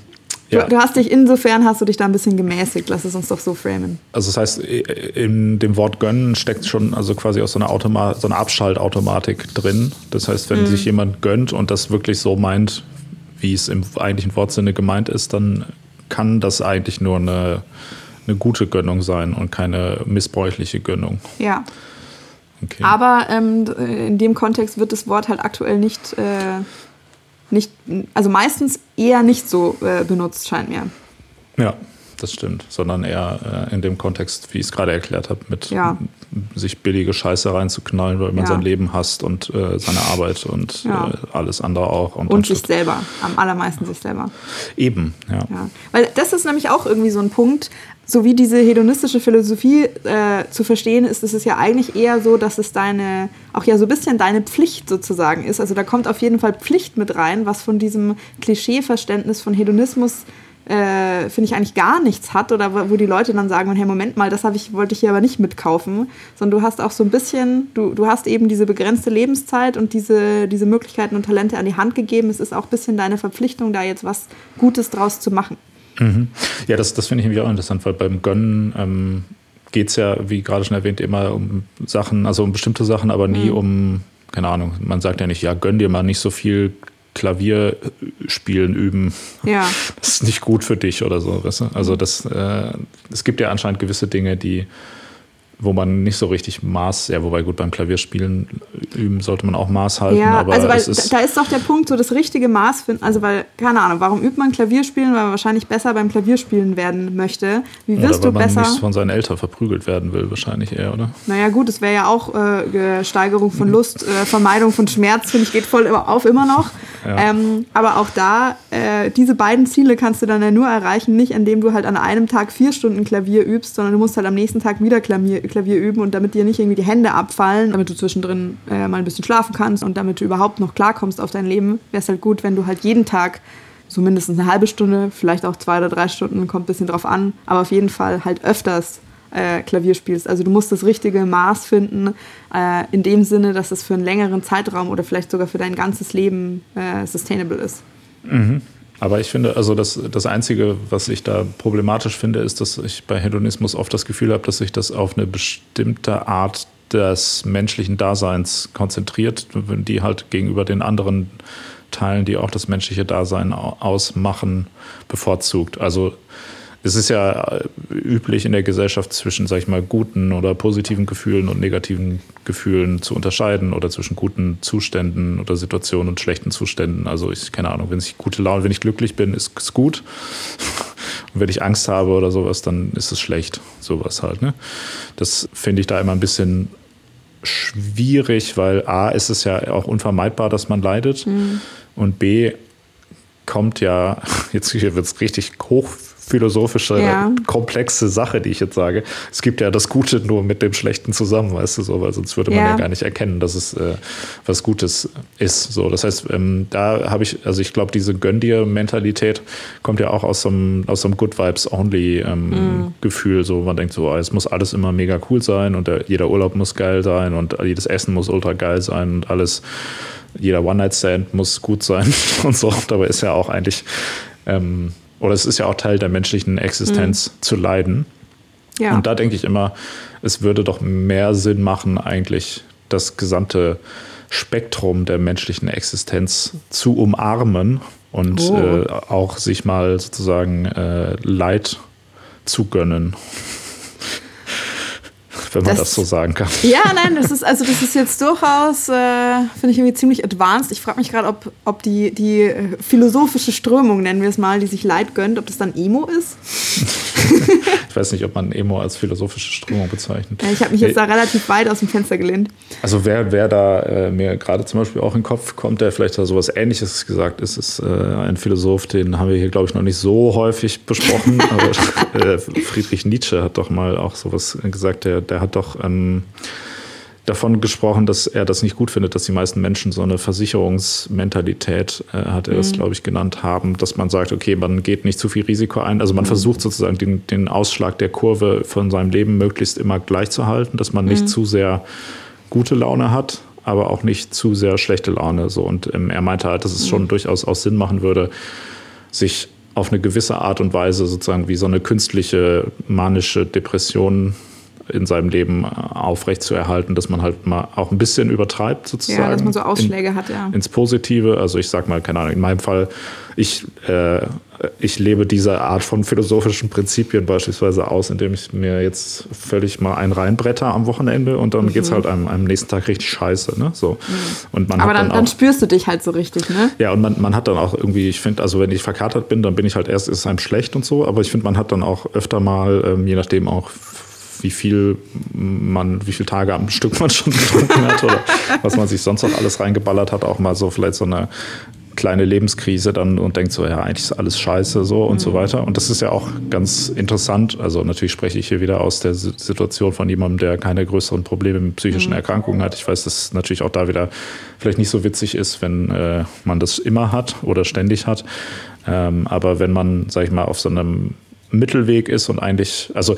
ja. Du, hast dich insofern hast du dich da ein bisschen gemäßigt, lass es uns doch so framen. Also das heißt, in dem Wort gönnen steckt schon also quasi auch so eine, Automa so eine Abschaltautomatik drin. Das heißt, wenn mhm. sich jemand gönnt und das wirklich so meint, wie es im eigentlichen Wortsinne gemeint ist, dann kann das eigentlich nur eine, eine gute Gönnung sein und keine missbräuchliche Gönnung. Ja. Okay. Aber ähm, in dem Kontext wird das Wort halt aktuell nicht äh, nicht, also meistens eher nicht so äh, benutzt, scheint mir. Ja, das stimmt, sondern eher äh, in dem Kontext, wie ich es gerade erklärt habe, mit ja. sich billige Scheiße reinzuknallen, weil man ja. sein Leben hasst und äh, seine Arbeit und ja. äh, alles andere auch. Und, und sich selber, am allermeisten sich selber. Eben, ja. Weil das ist nämlich auch irgendwie so ein Punkt, so wie diese hedonistische Philosophie äh, zu verstehen ist, ist es ja eigentlich eher so, dass es deine, auch ja so ein bisschen deine Pflicht sozusagen ist. Also da kommt auf jeden Fall Pflicht mit rein, was von diesem Klischeeverständnis von Hedonismus äh, finde ich eigentlich gar nichts hat oder wo die Leute dann sagen, hey, Moment mal, das ich, wollte ich hier aber nicht mitkaufen, sondern du hast auch so ein bisschen, du, du hast eben diese begrenzte Lebenszeit und diese, diese Möglichkeiten und Talente an die Hand gegeben. Es ist auch ein bisschen deine Verpflichtung, da jetzt was Gutes draus zu machen. Mhm. Ja, das, das finde ich nämlich auch interessant, weil beim Gönnen ähm, geht es ja, wie gerade schon erwähnt, immer um Sachen, also um bestimmte Sachen, aber nie mhm. um, keine Ahnung, man sagt ja nicht, ja, gönn dir mal nicht so viel Klavierspielen üben. Ja. Das ist nicht gut für dich oder so, weißt du? Also das, äh, es gibt ja anscheinend gewisse Dinge, die wo man nicht so richtig Maß, ja, wobei gut beim Klavierspielen üben sollte man auch Maß halten. Ja, aber also weil ist da ist doch der Punkt, so das richtige Maß finden. Also weil, keine Ahnung, warum übt man Klavierspielen? Weil man wahrscheinlich besser beim Klavierspielen werden möchte. Wie wirst oder du besser? Weil man nicht von seinen Eltern verprügelt werden will, wahrscheinlich eher, oder? Naja, gut, es wäre ja auch äh, Steigerung von Lust, äh, Vermeidung von Schmerz, finde ich, geht voll auf immer noch. Ja. Ähm, aber auch da, äh, diese beiden Ziele kannst du dann ja nur erreichen, nicht indem du halt an einem Tag vier Stunden Klavier übst, sondern du musst halt am nächsten Tag wieder Klavier, Klavier üben und damit dir nicht irgendwie die Hände abfallen, damit du zwischendrin äh, mal ein bisschen schlafen kannst und damit du überhaupt noch klarkommst auf dein Leben, wäre es halt gut, wenn du halt jeden Tag so mindestens eine halbe Stunde, vielleicht auch zwei oder drei Stunden, kommt ein bisschen drauf an, aber auf jeden Fall halt öfters äh, Klavier spielst. Also du musst das richtige Maß finden, äh, in dem Sinne, dass es für einen längeren Zeitraum oder vielleicht sogar für dein ganzes Leben äh, sustainable ist. Mhm. Aber ich finde, also das, das Einzige, was ich da problematisch finde, ist, dass ich bei Hedonismus oft das Gefühl habe, dass sich das auf eine bestimmte Art des menschlichen Daseins konzentriert, die halt gegenüber den anderen Teilen, die auch das menschliche Dasein ausmachen, bevorzugt. Also es ist ja äh, üblich in der Gesellschaft zwischen, sag ich mal, guten oder positiven Gefühlen und negativen Gefühlen zu unterscheiden oder zwischen guten Zuständen oder Situationen und schlechten Zuständen. Also ich, keine Ahnung, wenn ich gute Laune, wenn ich glücklich bin, ist es gut. Und wenn ich Angst habe oder sowas, dann ist es schlecht. Sowas halt, ne? Das finde ich da immer ein bisschen schwierig, weil A ist es ja auch unvermeidbar, dass man leidet. Mhm. Und B kommt ja, jetzt wird es richtig hoch philosophische, ja. komplexe Sache, die ich jetzt sage. Es gibt ja das Gute nur mit dem Schlechten zusammen, weißt du so, weil sonst würde man ja, ja gar nicht erkennen, dass es äh, was Gutes ist. So, das heißt, ähm, da habe ich, also ich glaube, diese Gönn dir Mentalität kommt ja auch aus so einem, aus so einem Good Vibes Only ähm, mhm. Gefühl. So, man denkt so, oh, es muss alles immer mega cool sein und der, jeder Urlaub muss geil sein und jedes Essen muss ultra geil sein und alles jeder One-Night-Stand muss gut sein und so. Dabei ist ja auch eigentlich ähm, oder es ist ja auch Teil der menschlichen Existenz mhm. zu leiden. Ja. Und da denke ich immer, es würde doch mehr Sinn machen, eigentlich das gesamte Spektrum der menschlichen Existenz zu umarmen und oh. äh, auch sich mal sozusagen äh, Leid zu gönnen wenn man das, das, so sagen kann. Ja, nein, das ist also das ist jetzt durchaus, äh, finde ich irgendwie ziemlich advanced. Ich frage mich gerade, ob, ob die, die äh, philosophische Strömung, nennen wir es mal, die sich Leid gönnt, ob das dann Emo ist. ich weiß nicht, ob man Emo als philosophische Strömung bezeichnet. Ja, ich habe mich jetzt da relativ weit aus dem Fenster gelehnt. Also wer, wer da äh, mir gerade zum Beispiel auch in den Kopf kommt, der vielleicht da sowas ähnliches gesagt ist, ist äh, ein Philosoph, den haben wir hier, glaube ich, noch nicht so häufig besprochen. aber äh, Friedrich Nietzsche hat doch mal auch sowas gesagt, der, der hat doch ähm, davon gesprochen, dass er das nicht gut findet, dass die meisten Menschen so eine Versicherungsmentalität, äh, hat er mhm. glaube ich, genannt haben, dass man sagt, okay, man geht nicht zu viel Risiko ein. Also man mhm. versucht sozusagen den, den Ausschlag der Kurve von seinem Leben möglichst immer gleich zu halten, dass man nicht mhm. zu sehr gute Laune hat, aber auch nicht zu sehr schlechte Laune. So. Und ähm, er meinte halt, dass es schon mhm. durchaus auch Sinn machen würde, sich auf eine gewisse Art und Weise sozusagen wie so eine künstliche manische Depression in seinem Leben äh, aufrecht zu erhalten, dass man halt mal auch ein bisschen übertreibt sozusagen. Ja, dass man so Ausschläge in, hat, ja. Ins Positive. Also ich sag mal, keine Ahnung, in meinem Fall, ich, äh, ich lebe diese Art von philosophischen Prinzipien beispielsweise aus, indem ich mir jetzt völlig mal einen reinbretter am Wochenende und dann mhm. geht es halt am, am, nächsten Tag richtig scheiße. Ne? So. Mhm. Und man Aber dann, dann, auch, dann, spürst du dich halt so richtig, ne? Ja, und man, man hat dann auch irgendwie, ich finde, also wenn ich verkatert bin, dann bin ich halt erst, ist es einem schlecht und so, aber ich finde, man hat dann auch öfter mal, ähm, je nachdem auch wie viel man, wie viele Tage am Stück man schon getrunken hat oder was man sich sonst noch alles reingeballert hat, auch mal so vielleicht so eine kleine Lebenskrise dann und denkt so, ja, eigentlich ist alles scheiße so und mhm. so weiter. Und das ist ja auch ganz interessant. Also natürlich spreche ich hier wieder aus der Situation von jemandem, der keine größeren Probleme mit psychischen mhm. Erkrankungen hat. Ich weiß, dass es natürlich auch da wieder vielleicht nicht so witzig ist, wenn äh, man das immer hat oder ständig hat. Ähm, aber wenn man, sag ich mal, auf so einem Mittelweg ist und eigentlich, also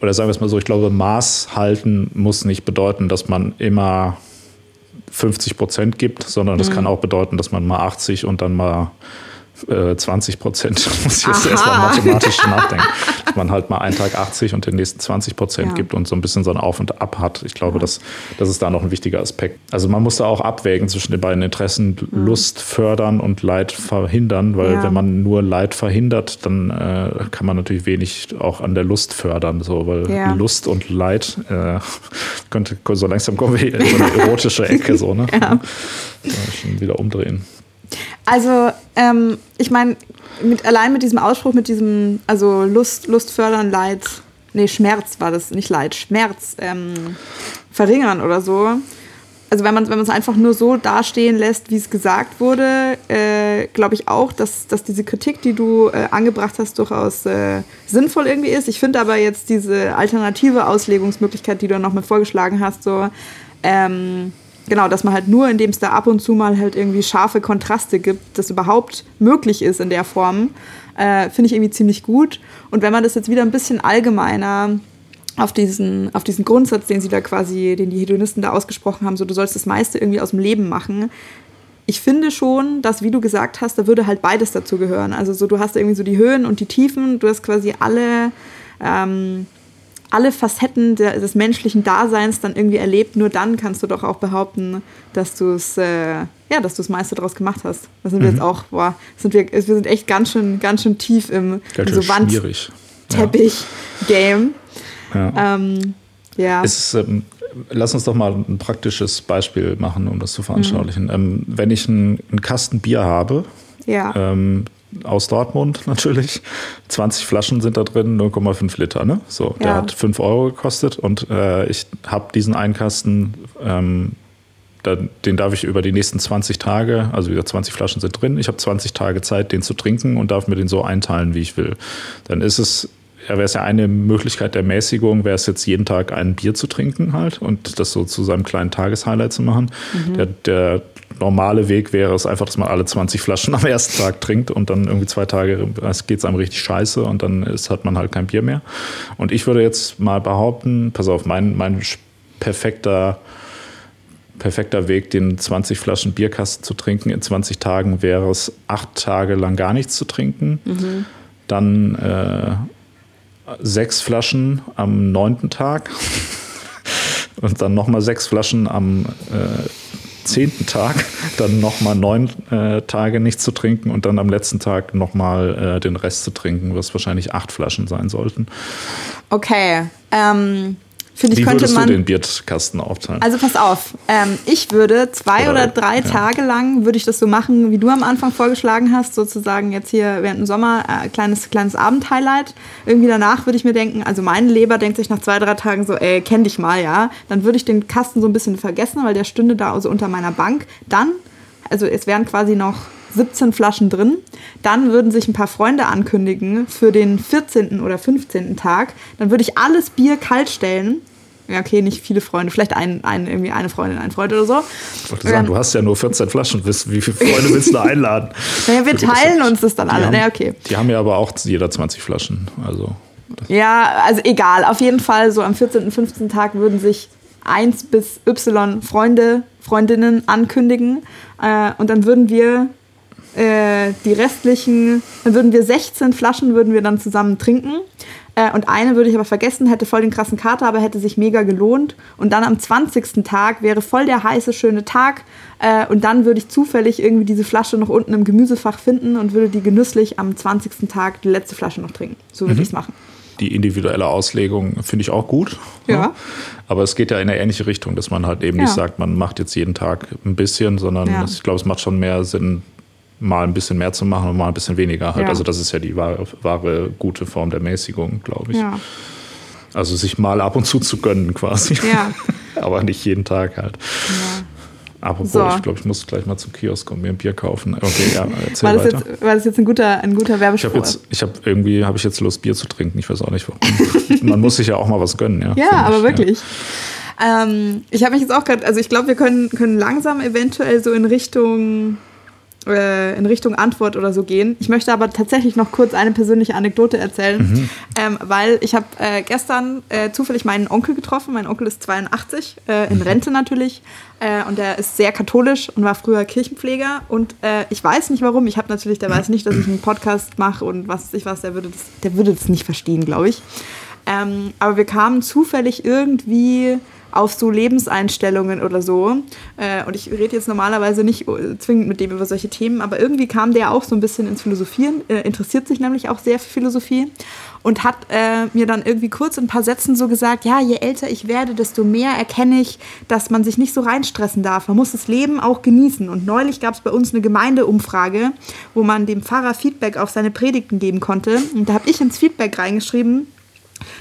oder sagen wir es mal so, ich glaube, Maß halten muss nicht bedeuten, dass man immer 50 Prozent gibt, sondern das mhm. kann auch bedeuten, dass man mal 80 und dann mal 20 äh, Prozent, muss ich jetzt erstmal mathematisch nachdenken, dass man halt mal einen Tag 80 und den nächsten 20 Prozent ja. gibt und so ein bisschen so ein Auf und Ab hat. Ich glaube, ja. das, das ist da noch ein wichtiger Aspekt. Also man muss da auch abwägen zwischen den beiden Interessen, mhm. Lust fördern und Leid verhindern, weil ja. wenn man nur Leid verhindert, dann äh, kann man natürlich wenig auch an der Lust fördern, so, weil Lust und Leid äh, könnte, so langsam kommen wir in so eine erotische Ecke, so, ne? Ja. Schon wieder umdrehen. Also, ähm, ich meine, mit, allein mit diesem Ausspruch, mit diesem, also Lust, Lust fördern, Leid, nee, Schmerz war das, nicht Leid, Schmerz ähm, verringern oder so. Also wenn man wenn es einfach nur so dastehen lässt, wie es gesagt wurde, äh, glaube ich auch, dass, dass diese Kritik, die du äh, angebracht hast, durchaus äh, sinnvoll irgendwie ist. Ich finde aber jetzt diese alternative Auslegungsmöglichkeit, die du noch mal vorgeschlagen hast, so ähm, genau, dass man halt nur, indem es da ab und zu mal halt irgendwie scharfe Kontraste gibt, das überhaupt möglich ist in der Form, äh, finde ich irgendwie ziemlich gut. Und wenn man das jetzt wieder ein bisschen allgemeiner auf diesen, auf diesen Grundsatz, den sie da quasi, den die Hedonisten da ausgesprochen haben, so du sollst das meiste irgendwie aus dem Leben machen. Ich finde schon, dass, wie du gesagt hast, da würde halt beides dazu gehören. Also so, du hast irgendwie so die Höhen und die Tiefen, du hast quasi alle ähm, alle Facetten der, des menschlichen Daseins dann irgendwie erlebt, nur dann kannst du doch auch behaupten, dass du es äh, ja, dass du das meiste daraus gemacht hast. Da sind mhm. wir jetzt auch, boah, sind wir, wir sind echt ganz schön, ganz schön tief im, im so Wand-Teppich-Game. Ja. Ähm, ja. Ist, ähm, lass uns doch mal ein praktisches Beispiel machen, um das zu veranschaulichen. Mhm. Ähm, wenn ich einen, einen Kasten Bier habe, ja. ähm, aus Dortmund natürlich. 20 Flaschen sind da drin, 0,5 Liter. Ne? So, der hat 5 Euro gekostet und äh, ich habe diesen einen Kasten, ähm, da, den darf ich über die nächsten 20 Tage, also wieder 20 Flaschen sind drin, ich habe 20 Tage Zeit, den zu trinken und darf mir den so einteilen, wie ich will. Dann ist es ja, wäre es ja eine Möglichkeit der Mäßigung, wäre es jetzt jeden Tag ein Bier zu trinken halt und das so zu seinem kleinen Tageshighlight zu machen. Mhm. Der, der normale Weg wäre es einfach, dass man alle 20 Flaschen am ersten Tag trinkt und dann irgendwie zwei Tage geht es einem richtig scheiße und dann ist, hat man halt kein Bier mehr. Und ich würde jetzt mal behaupten, pass auf, mein, mein perfekter perfekter Weg, den 20 Flaschen Bierkasten zu trinken in 20 Tagen wäre es, acht Tage lang gar nichts zu trinken. Mhm. Dann äh, sechs Flaschen am neunten Tag und dann nochmal sechs Flaschen am äh, zehnten Tag dann nochmal neun äh, Tage nichts zu trinken und dann am letzten Tag nochmal äh, den Rest zu trinken, was wahrscheinlich acht Flaschen sein sollten. Okay. Ähm, Finde ich, Wie könnte würdest man. du den Bierkasten aufteilen? Also pass auf, ähm, ich würde zwei Oder- oder, drei ja. Tage lang, würde ich das so machen, wie du am Anfang vorgeschlagen hast, sozusagen jetzt hier während dem Sommer, äh, kleines, kleines Abendhighlight. Irgendwie danach würde ich mir denken, also meine Leber denkt sich nach zwei, drei Tagen so, ey, kenn dich mal, ja. Dann würde ich den Kasten so ein bisschen vergessen, weil der stünde da also unter meiner Bank. Dann, also es wären quasi noch 17 Flaschen drin. Dann würden sich ein paar Freunde ankündigen für den 14. oder 15. Tag. Dann würde ich alles Bier kalt stellen. Ja, okay, nicht viele Freunde, vielleicht ein, ein, irgendwie eine Freundin, ein Freund oder so. Ich wollte sagen, du hast ja nur 14 Flaschen. Wie viele Freunde willst du einladen? Naja, wir teilen uns das dann alle. Haben, Naja, okay. Die haben ja aber auch jeder 20 Flaschen. Also, Ja, also egal. Auf jeden Fall, so am 14., 15. Tag würden sich 1 bis Y Freunde, Freundinnen ankündigen. Äh, und dann würden wir äh, die restlichen, dann würden wir 16 Flaschen würden wir dann zusammen trinken. Äh, und eine würde ich aber vergessen, hätte voll den krassen Kater, aber hätte sich mega gelohnt. Und dann am 20. Tag wäre voll der heiße, schöne Tag. Äh, und dann würde ich zufällig irgendwie diese Flasche noch unten im Gemüsefach finden und würde die genüsslich am 20. Tag die letzte Flasche noch trinken. So würde ich es machen. die individuelle Auslegung finde ich auch gut. Ja. Aber es geht ja in eine ähnliche Richtung, dass man halt eben Ja. nicht sagt, man macht jetzt jeden Tag ein bisschen, sondern Ja. ich glaube, es macht schon mehr Sinn, mal ein bisschen mehr zu machen und mal ein bisschen weniger halt. Ja. Also das ist ja die wahre, wahre gute Form der Mäßigung, glaube ich. Ja. Also sich mal ab und zu zu gönnen quasi. Ja. Aber nicht jeden Tag halt. Apropos, So. ich glaube, ich muss gleich mal zum Kiosk und mir ein Bier kaufen. Okay, ja, erzähl War das, weiter. jetzt, war das jetzt ein guter, ein guter Ich Werbespruch? habe jetzt, ich habe irgendwie, habe ich jetzt Lust, Bier zu trinken. Ich weiß auch nicht warum. Man muss sich ja auch mal was gönnen, ja. ja, aber ich, wirklich. Ähm, ich habe mich jetzt auch gerade, also ich glaube, wir können, können langsam eventuell so in Richtung, in Richtung Antwort oder so gehen. Ich möchte aber tatsächlich noch kurz eine persönliche Anekdote erzählen, Mhm. ähm, weil ich habe äh, gestern äh, zufällig meinen Onkel getroffen. Mein Onkel ist 82, äh, Mhm. in Rente natürlich. Äh, und er ist sehr katholisch und war früher Kirchenpfleger. Und äh, ich weiß nicht warum. Ich habe natürlich, der weiß nicht, dass ich einen Podcast mache und was ich was. Der würde das, der würde das nicht verstehen, glaube ich. Ähm, aber wir kamen zufällig irgendwie auf so Lebenseinstellungen oder so. Äh, und ich rede jetzt normalerweise nicht äh, zwingend mit dem über solche Themen, aber irgendwie kam der auch so ein bisschen ins Philosophieren, äh, interessiert sich nämlich auch sehr für Philosophie und hat äh, mir dann irgendwie kurz in ein paar Sätzen so gesagt, ja, je älter ich werde, desto mehr erkenne ich, dass man sich nicht so reinstressen darf. Man muss das Leben auch genießen. Und neulich gab es bei uns eine Gemeindeumfrage, wo man dem Pfarrer Feedback auf seine Predigten geben konnte. Und da habe ich ins Feedback reingeschrieben,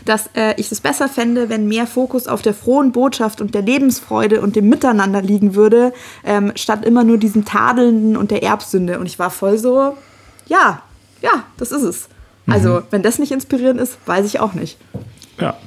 dass äh, ich es besser fände, wenn mehr Fokus auf der frohen Botschaft und der Lebensfreude und dem Miteinander liegen würde, ähm, statt immer nur diesem Tadelnden und der Erbsünde. Und ich war voll so, ja, ja, das ist es. Also, wenn das nicht inspirierend ist, weiß ich auch nicht. Ja.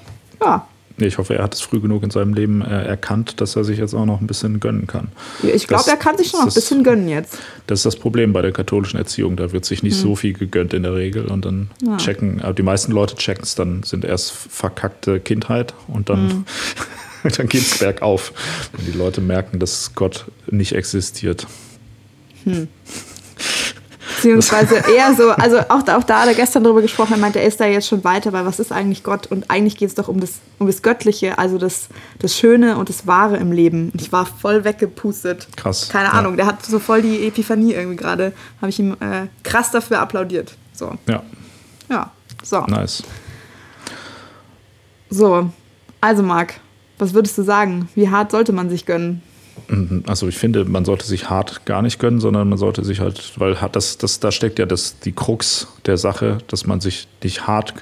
Ja, ich hoffe, er hat es früh genug in seinem Leben äh, erkannt, dass er sich jetzt auch noch ein bisschen gönnen kann. ich glaube, er kann sich schon noch ein bisschen gönnen jetzt. Das ist das Problem bei der katholischen Erziehung. Da wird sich nicht so viel gegönnt in der Regel. Und dann Ja. checken, aber die meisten Leute checken es dann, sind erst verkackte Kindheit und dann, dann geht es bergauf. Wenn die Leute merken, dass Gott nicht existiert. Beziehungsweise eher so, also auch, auch da hat er gestern drüber gesprochen, er meinte, er ist da jetzt schon weiter, weil was ist eigentlich Gott? Und eigentlich geht es doch um das, um das Göttliche, also das, das Schöne und das Wahre im Leben. Und ich war voll weggepustet. Krass. Keine Ja. Ahnung, der hat so voll die Epiphanie irgendwie gerade. Habe ich ihm äh, krass dafür applaudiert. So, Ja, ja. So, nice. so. Also Marc, was würdest du sagen? Wie hart sollte man sich gönnen? Mhm. Also ich finde, man sollte sich hart gar nicht gönnen, sondern man sollte sich halt, weil hat das, das, da steckt ja das, die Krux der Sache, dass man sich nicht hart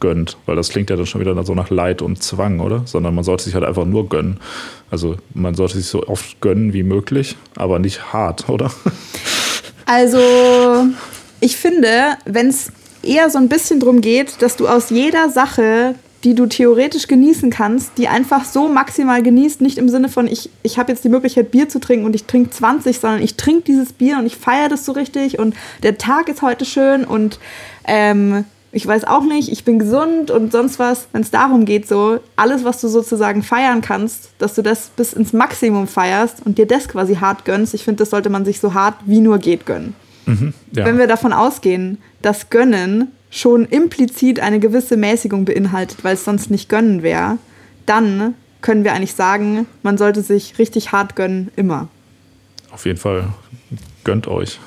gönnt, weil das klingt ja dann schon wieder so nach Leid und Zwang, oder? Sondern man sollte sich halt einfach nur gönnen. Also man sollte sich so oft gönnen wie möglich, aber nicht hart, oder? Also, ich finde, wenn es eher so ein bisschen drum geht, dass du aus jeder Sache, die du theoretisch genießen kannst, die einfach so maximal genießt, nicht im Sinne von, ich, ich habe jetzt die Möglichkeit, Bier zu trinken und ich trinke 20, sondern ich trinke dieses Bier und ich feiere das so richtig und der Tag ist heute schön und ähm, ich weiß auch nicht, ich bin gesund und sonst was, wenn es darum geht, so alles, was du sozusagen feiern kannst, dass du das bis ins Maximum feierst und dir das quasi hart gönnst. Ich finde, das sollte man sich so hart wie nur geht gönnen. Ja. Wenn wir davon ausgehen, dass Gönnen schon implizit eine gewisse Mäßigung beinhaltet, weil es sonst nicht Gönnen wäre, dann können wir eigentlich sagen, man sollte sich richtig hart gönnen, immer. Auf jeden Fall gönnt euch.